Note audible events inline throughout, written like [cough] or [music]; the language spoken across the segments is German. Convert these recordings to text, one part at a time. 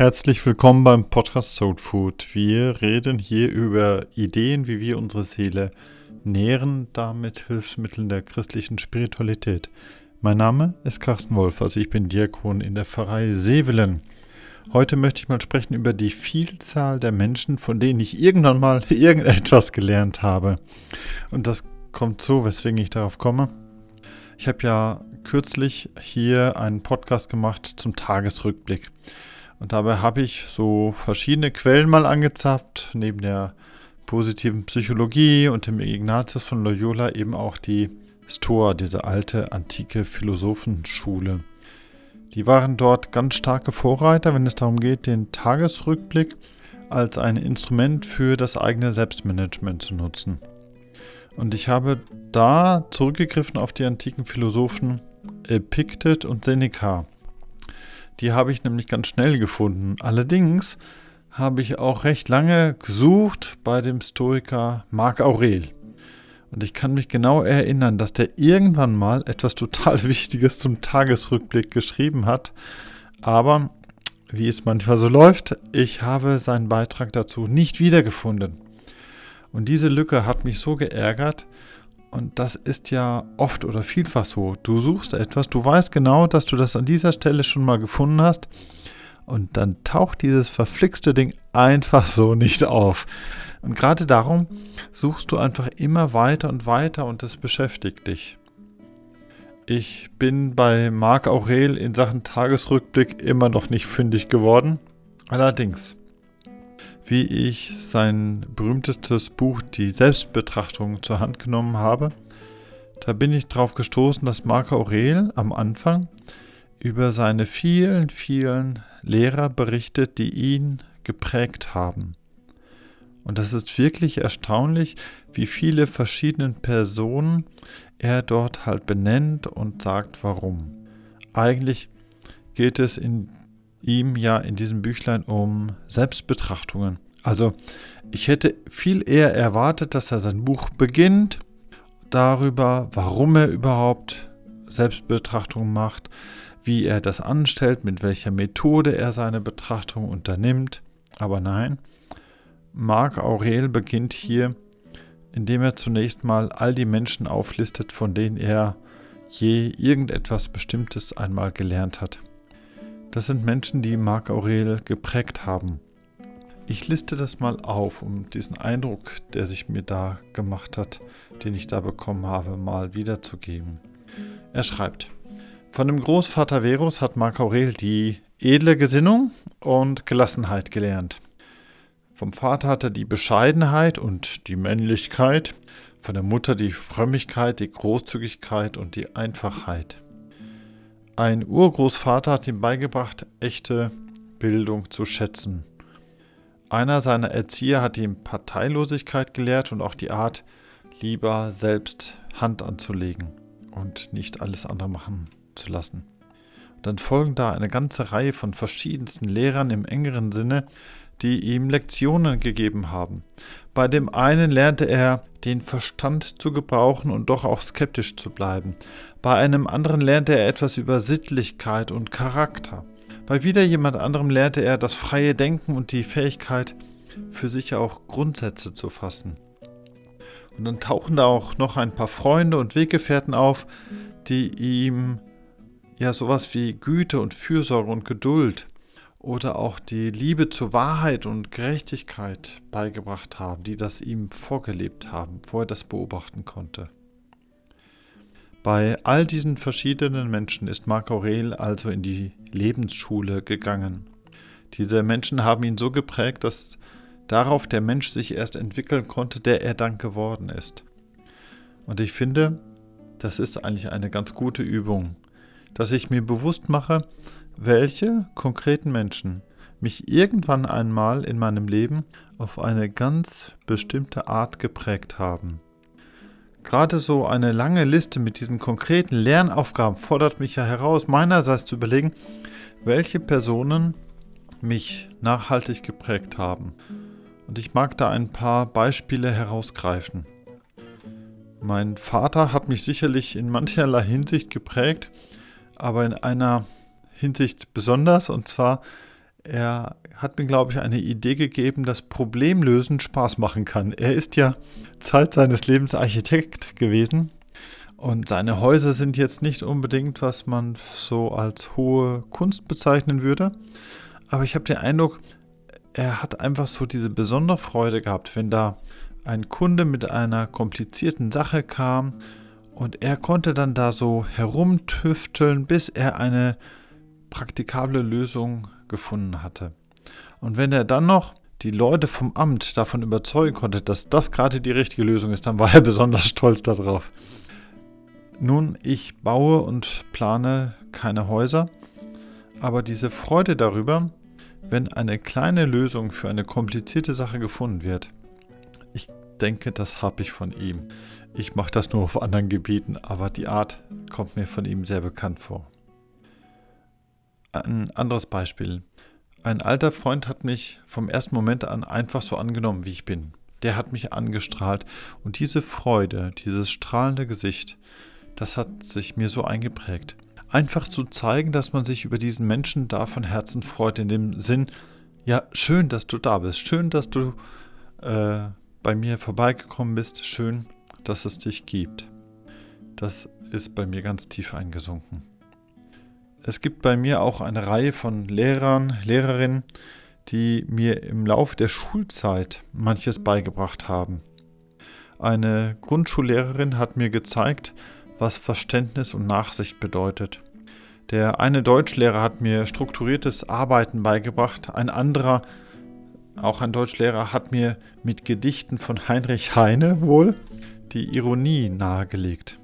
Herzlich willkommen beim Podcast Soul Food. Wir reden hier über Ideen, wie wir unsere Seele nähren, damit Hilfsmitteln der christlichen Spiritualität. Mein Name ist Carsten Wolf, also ich bin Diakon in der Pfarrei Sevelen. Heute möchte ich mal sprechen über die Vielzahl der Menschen, von denen ich irgendwann mal [laughs] irgendetwas gelernt habe. Und das kommt so, weswegen ich darauf komme. Ich habe ja kürzlich hier einen Podcast gemacht zum Tagesrückblick. Und dabei habe ich so verschiedene Quellen mal angezapft, neben der positiven Psychologie und dem Ignatius von Loyola eben auch die Stoa, diese alte antike Philosophenschule. Die waren dort ganz starke Vorreiter, wenn es darum geht, den Tagesrückblick als ein Instrument für das eigene Selbstmanagement zu nutzen. Und ich habe da zurückgegriffen auf die antiken Philosophen Epiktet und Seneca. Die habe ich nämlich ganz schnell gefunden. Allerdings habe ich auch recht lange gesucht bei dem Stoiker Marc Aurel. Und ich kann mich genau erinnern, dass der irgendwann mal etwas total [laughs] Wichtiges zum Tagesrückblick geschrieben hat. Aber wie es manchmal so läuft, ich habe seinen Beitrag dazu nicht wiedergefunden. Und diese Lücke hat mich so geärgert, und das ist ja oft oder vielfach so. Du suchst etwas, du weißt genau, dass du das an dieser Stelle schon mal gefunden hast. Und dann taucht dieses verflixte Ding einfach so nicht auf. Und gerade darum suchst du einfach immer weiter und weiter und das beschäftigt dich. Ich bin bei Marc Aurel in Sachen Tagesrückblick immer noch nicht fündig geworden. Allerdings wie ich sein berühmtestes Buch Die Selbstbetrachtung zur Hand genommen habe. Da bin ich darauf gestoßen, dass Marco Aurel am Anfang über seine vielen, vielen Lehrer berichtet, die ihn geprägt haben. Und das ist wirklich erstaunlich, wie viele verschiedene Personen er dort halt benennt und sagt, warum. Eigentlich geht es in ihm ja in diesem Büchlein um Selbstbetrachtungen. Also ich hätte viel eher erwartet, dass er sein Buch beginnt darüber, warum er überhaupt Selbstbetrachtungen macht, wie er das anstellt, mit welcher Methode er seine Betrachtung unternimmt. Aber nein, Marc Aurel beginnt hier, indem er zunächst mal all die Menschen auflistet, von denen er je irgendetwas Bestimmtes einmal gelernt hat. Das sind Menschen, die Marc Aurel geprägt haben. Ich liste das mal auf, um diesen Eindruck, der sich mir da gemacht hat, den ich da bekommen habe, mal wiederzugeben. Er schreibt, von dem Großvater Verus hat Marc Aurel die edle Gesinnung und Gelassenheit gelernt. Vom Vater hat er die Bescheidenheit und die Männlichkeit, von der Mutter die Frömmigkeit, die Großzügigkeit und die Einfachheit. Ein Urgroßvater hat ihm beigebracht, echte Bildung zu schätzen. Einer seiner Erzieher hat ihm Parteilosigkeit gelehrt und auch die Art, lieber selbst Hand anzulegen und nicht alles andere machen zu lassen. Dann folgen da eine ganze Reihe von verschiedensten Lehrern im engeren Sinne, die ihm Lektionen gegeben haben. Bei dem einen lernte er, den Verstand zu gebrauchen und doch auch skeptisch zu bleiben. Bei einem anderen lernte er etwas über Sittlichkeit und Charakter. Bei wieder jemand anderem lernte er das freie Denken und die Fähigkeit, für sich auch Grundsätze zu fassen. Und dann tauchen da auch noch ein paar Freunde und Weggefährten auf, die ihm ja sowas wie Güte und Fürsorge und Geduld oder auch die Liebe zur Wahrheit und Gerechtigkeit beigebracht haben, die das ihm vorgelebt haben, wo er das beobachten konnte. Bei all diesen verschiedenen Menschen ist Marc Aurel also in die Lebensschule gegangen. Diese Menschen haben ihn so geprägt, dass darauf der Mensch sich erst entwickeln konnte, der er dann geworden ist. Und ich finde, das ist eigentlich eine ganz gute Übung, dass ich mir bewusst mache, welche konkreten Menschen mich irgendwann einmal in meinem Leben auf eine ganz bestimmte Art geprägt haben. Gerade so eine lange Liste mit diesen konkreten Lernaufgaben fordert mich ja heraus, meinerseits zu überlegen, welche Personen mich nachhaltig geprägt haben. Und ich mag da ein paar Beispiele herausgreifen. Mein Vater hat mich sicherlich in mancherlei Hinsicht geprägt, aber in einer Hinsicht besonders. Und zwar, Er hat mir, glaube ich, eine Idee gegeben, dass Problemlösen Spaß machen kann. Er ist ja Zeit seines Lebens Architekt gewesen und seine Häuser sind jetzt nicht unbedingt, was man so als hohe Kunst bezeichnen würde. Aber ich habe den Eindruck, er hat einfach so diese besondere Freude gehabt, wenn da ein Kunde mit einer komplizierten Sache kam und er konnte dann da so herumtüfteln, bis er eine praktikable Lösung gefunden hatte. Und wenn er dann noch die Leute vom Amt davon überzeugen konnte, dass das gerade die richtige Lösung ist, dann war er [laughs] besonders stolz darauf. Nun, ich baue und plane keine Häuser, aber diese Freude darüber, wenn eine kleine Lösung für eine komplizierte Sache gefunden wird, ich denke, das habe ich von ihm. Ich mache das nur auf anderen Gebieten, aber die Art kommt mir von ihm sehr bekannt vor. Ein anderes Beispiel. Ein alter Freund hat mich vom ersten Moment an einfach so angenommen, wie ich bin. Der hat mich angestrahlt und diese Freude, dieses strahlende Gesicht, das hat sich mir so eingeprägt. Einfach zu zeigen, dass man sich über diesen Menschen da von Herzen freut, in dem Sinn, ja, schön, dass du da bist, schön, dass du äh, bei mir vorbeigekommen bist, schön, dass es dich gibt. Das ist bei mir ganz tief eingesunken. Es gibt bei mir auch eine Reihe von Lehrern, Lehrerinnen, die mir im Laufe der Schulzeit manches beigebracht haben. Eine Grundschullehrerin hat mir gezeigt, was Verständnis und Nachsicht bedeutet. Der eine Deutschlehrer hat mir strukturiertes Arbeiten beigebracht, ein anderer, auch ein Deutschlehrer, hat mir mit Gedichten von Heinrich Heine wohl die Ironie nahegelegt.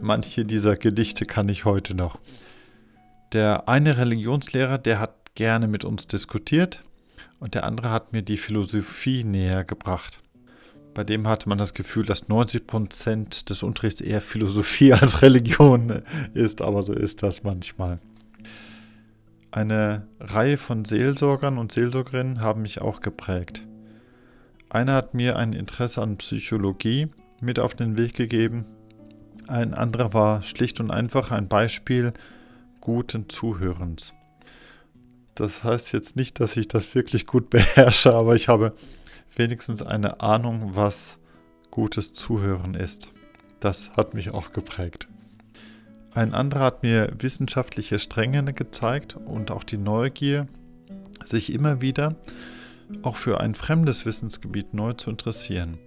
Manche dieser Gedichte kann ich heute noch. Der eine Religionslehrer, der hat gerne mit uns diskutiert und der andere hat mir die Philosophie näher gebracht. Bei dem hatte man das Gefühl, dass 90 Prozent des Unterrichts eher Philosophie [laughs] als Religion ist, aber so ist das manchmal. Eine Reihe von Seelsorgern und Seelsorgerinnen haben mich auch geprägt. Einer hat mir ein Interesse an Psychologie mit auf den Weg gegeben. Ein anderer war schlicht und einfach ein Beispiel guten Zuhörens. Das heißt jetzt nicht, dass ich das wirklich gut [laughs] beherrsche, aber ich habe wenigstens eine Ahnung, was gutes Zuhören ist. Das hat mich auch geprägt. Ein anderer hat mir wissenschaftliche Stränge gezeigt und auch die Neugier, sich immer wieder auch für ein fremdes Wissensgebiet neu zu interessieren.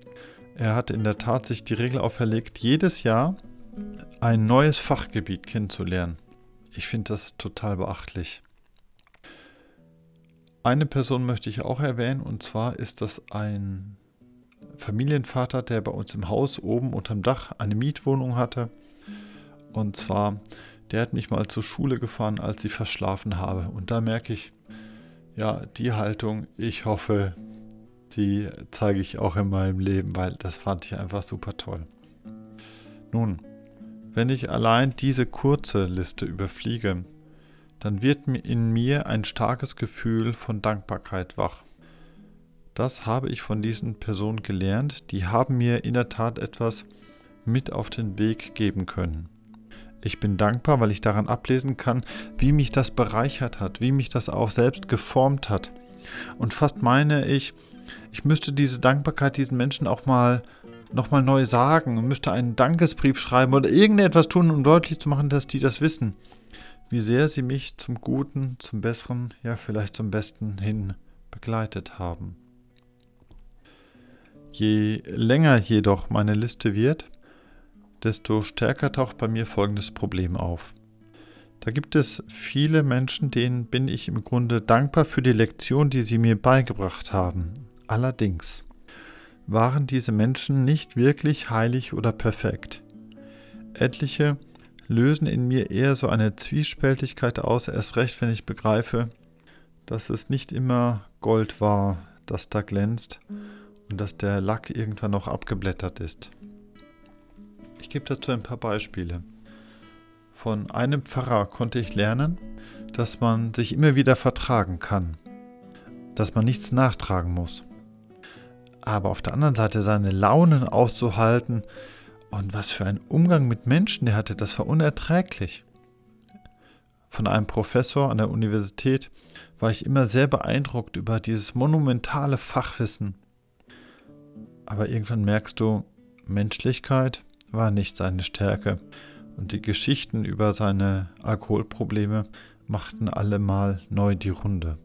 Er hat in der Tat sich die Regel auferlegt, jedes Jahr ein neues Fachgebiet kennenzulernen. Ich finde das total beachtlich. Eine Person möchte ich auch erwähnen, und zwar ist das ein Familienvater, der bei uns im Haus oben unterm Dach eine Mietwohnung hatte. Und zwar, der hat mich mal zur Schule gefahren, als ich verschlafen habe. Und da merke ich, ja, die Haltung, ich hoffe, die zeige ich auch in meinem Leben, weil das fand ich einfach super toll. Nun, wenn ich allein diese kurze Liste überfliege, dann wird in mir ein starkes Gefühl von Dankbarkeit wach. Das habe ich von diesen Personen gelernt, die haben mir in der Tat etwas mit auf den Weg geben können. Ich bin dankbar, weil ich daran ablesen kann, wie mich das bereichert hat, wie mich das auch selbst geformt hat. Und fast meine ich, ich müsste diese Dankbarkeit diesen Menschen auch mal nochmal neu sagen und müsste einen Dankesbrief schreiben oder irgendetwas tun, um deutlich zu machen, dass die das wissen. Wie sehr sie mich zum Guten, zum Besseren, ja vielleicht zum Besten hin begleitet haben. Je länger jedoch meine Liste wird, desto stärker taucht bei mir folgendes Problem auf. Da gibt es viele Menschen, denen bin ich im Grunde dankbar für die Lektion, die sie mir beigebracht haben. Allerdings waren diese Menschen nicht wirklich heilig oder perfekt. Etliche lösen in mir eher so eine Zwiespältigkeit aus, erst recht, wenn ich begreife, dass es nicht immer Gold war, das da glänzt und dass der Lack irgendwann noch abgeblättert ist. Ich gebe dazu ein paar Beispiele. Von einem Pfarrer konnte ich lernen, dass man sich immer wieder vertragen kann, dass man nichts nachtragen muss aber auf der anderen Seite seine Launen auszuhalten und was für ein Umgang mit Menschen der hatte, das war unerträglich. von einem Professor an der Universität, war ich immer sehr beeindruckt über dieses monumentale Fachwissen. Aber irgendwann merkst du, Menschlichkeit war nicht seine Stärke und die Geschichten über seine Alkoholprobleme machten allemal neu die Runde.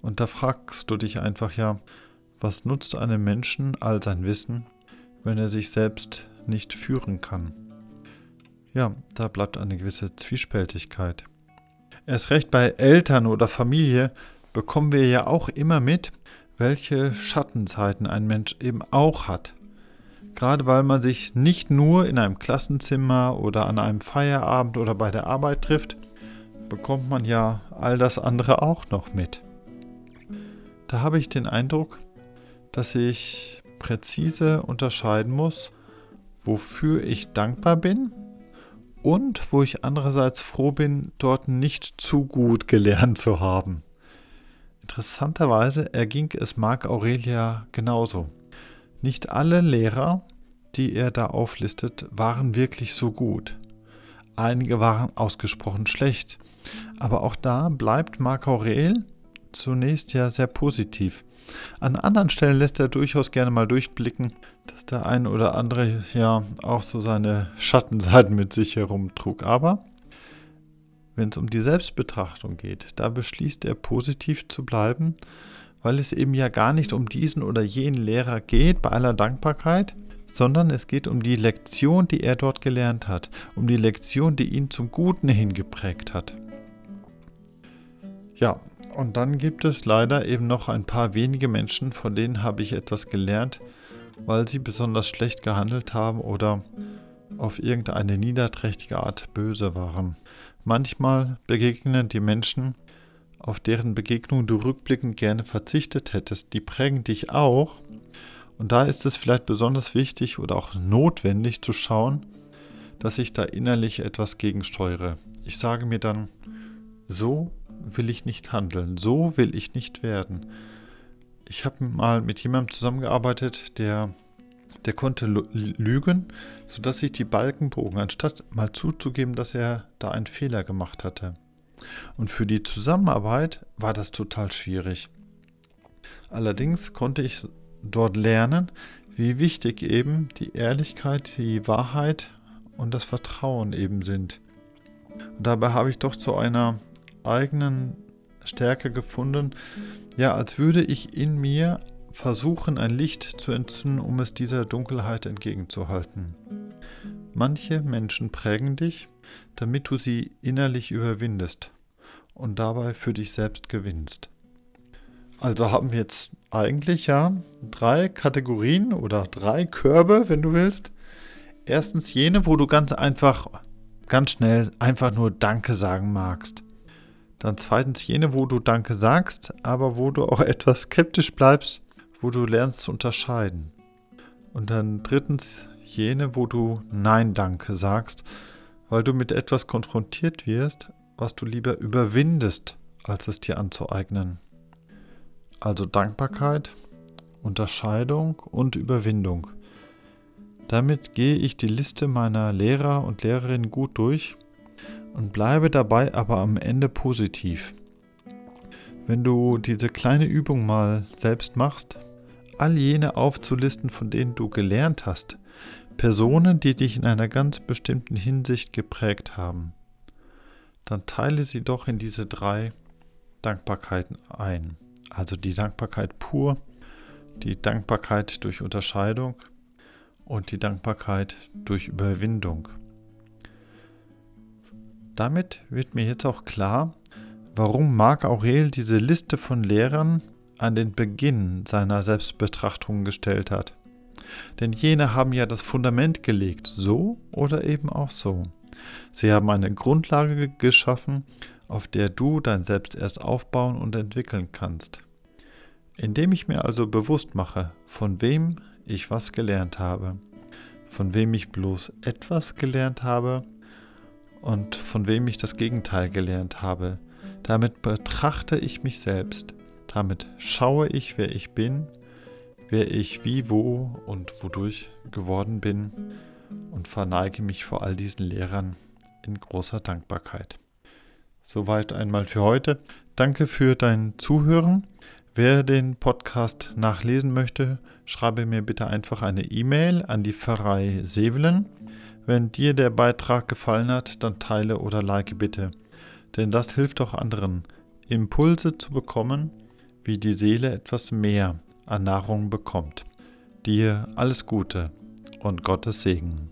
Und da fragst du dich einfach ja, was nutzt einem Menschen all sein Wissen, wenn er sich selbst nicht führen kann? Ja, da bleibt eine gewisse Zwiespältigkeit. Erst recht bei Eltern oder Familie bekommen wir ja auch immer mit, welche Schattenzeiten ein Mensch eben auch hat. Gerade weil man sich nicht nur in einem Klassenzimmer oder an einem Feierabend oder bei der Arbeit trifft, bekommt man ja all das andere auch noch mit. Da habe ich den Eindruck, dass ich präzise unterscheiden muss, wofür ich dankbar bin und wo ich andererseits froh bin, dort nicht zu gut gelernt zu haben. Interessanterweise erging es Marc Aurelia genauso. Nicht alle Lehrer, die er da auflistet, waren wirklich so gut. Einige waren ausgesprochen schlecht. Aber auch da bleibt Marc Aurel zunächst ja sehr positiv. An anderen Stellen lässt er durchaus gerne mal durchblicken, dass der ein oder andere ja auch so seine Schattenseiten mit sich herumtrug. Aber wenn es um die Selbstbetrachtung geht, da beschließt er positiv zu bleiben, weil es eben ja gar nicht um diesen oder jenen Lehrer geht, bei aller Dankbarkeit, sondern es geht um die Lektion, die er dort gelernt hat, um die Lektion, die ihn zum Guten hingeprägt hat. Ja, und dann gibt es leider eben noch ein paar wenige Menschen, von denen habe ich etwas gelernt, weil sie besonders schlecht gehandelt haben oder auf irgendeine niederträchtige Art böse waren. Manchmal begegnen die Menschen, auf deren Begegnung du rückblickend gerne verzichtet hättest, die prägen dich auch. Und da ist es vielleicht besonders wichtig oder auch notwendig zu schauen, dass ich da innerlich etwas gegensteuere. Ich sage mir dann, so will ich nicht handeln, so will ich nicht werden. Ich habe mal mit jemandem zusammengearbeitet, der, der konnte lügen, sodass sich die Balken bogen, anstatt mal zuzugeben, dass er da einen Fehler gemacht hatte. Und für die Zusammenarbeit war das total schwierig. Allerdings konnte ich dort lernen, wie wichtig eben die Ehrlichkeit, die Wahrheit und das Vertrauen eben sind. Und dabei habe ich doch zu einer eigenen Stärke gefunden, ja, als würde ich in mir versuchen, ein Licht zu entzünden, um es dieser Dunkelheit entgegenzuhalten. Manche Menschen prägen dich, damit du sie innerlich überwindest und dabei für dich selbst gewinnst. Also haben wir jetzt eigentlich ja drei Kategorien oder drei Körbe, wenn du willst. Erstens jene, wo du ganz einfach, ganz schnell einfach nur Danke sagen magst. Dann zweitens jene, wo du Danke sagst, aber wo du auch [laughs] etwas skeptisch bleibst, wo du lernst zu unterscheiden. Und dann drittens jene, wo du Nein Danke sagst, weil du mit etwas konfrontiert wirst, was du lieber überwindest, als es dir anzueignen. Also Dankbarkeit, Unterscheidung und Überwindung. Damit gehe ich die Liste meiner Lehrer und Lehrerinnen gut durch und bleibe dabei aber am Ende positiv. Wenn du diese kleine Übung mal selbst machst, all jene aufzulisten, von denen du gelernt hast, Personen, die dich in einer ganz bestimmten Hinsicht geprägt haben, dann teile sie doch in diese drei Dankbarkeiten ein. Also die Dankbarkeit pur, die Dankbarkeit durch Unterscheidung und die Dankbarkeit durch Überwindung. Damit wird mir jetzt auch klar, warum Marc Aurel diese Liste von Lehrern an den Beginn seiner Selbstbetrachtung gestellt hat. Denn jene haben ja das Fundament gelegt, so oder eben auch so. Sie haben eine Grundlage geschaffen, auf der du dein Selbst erst aufbauen und entwickeln kannst. Indem ich mir also bewusst mache, von wem ich was gelernt habe, von wem ich bloß etwas gelernt habe und von wem ich das Gegenteil gelernt habe. Damit betrachte ich mich selbst. Damit schaue ich, wer ich bin, wer ich wie, wo und wodurch geworden bin und verneige mich vor all diesen Lehrern in großer Dankbarkeit. Soweit einmal für heute. Danke für dein Zuhören. Wer den Podcast nachlesen möchte, schreibe mir bitte einfach eine E-Mail an die Pfarrei Sevelen. Wenn dir der Beitrag gefallen hat, dann teile oder like bitte. Denn das hilft auch anderen, Impulse zu bekommen, wie die Seele etwas mehr an Nahrung bekommt. Dir alles Gute und Gottes Segen.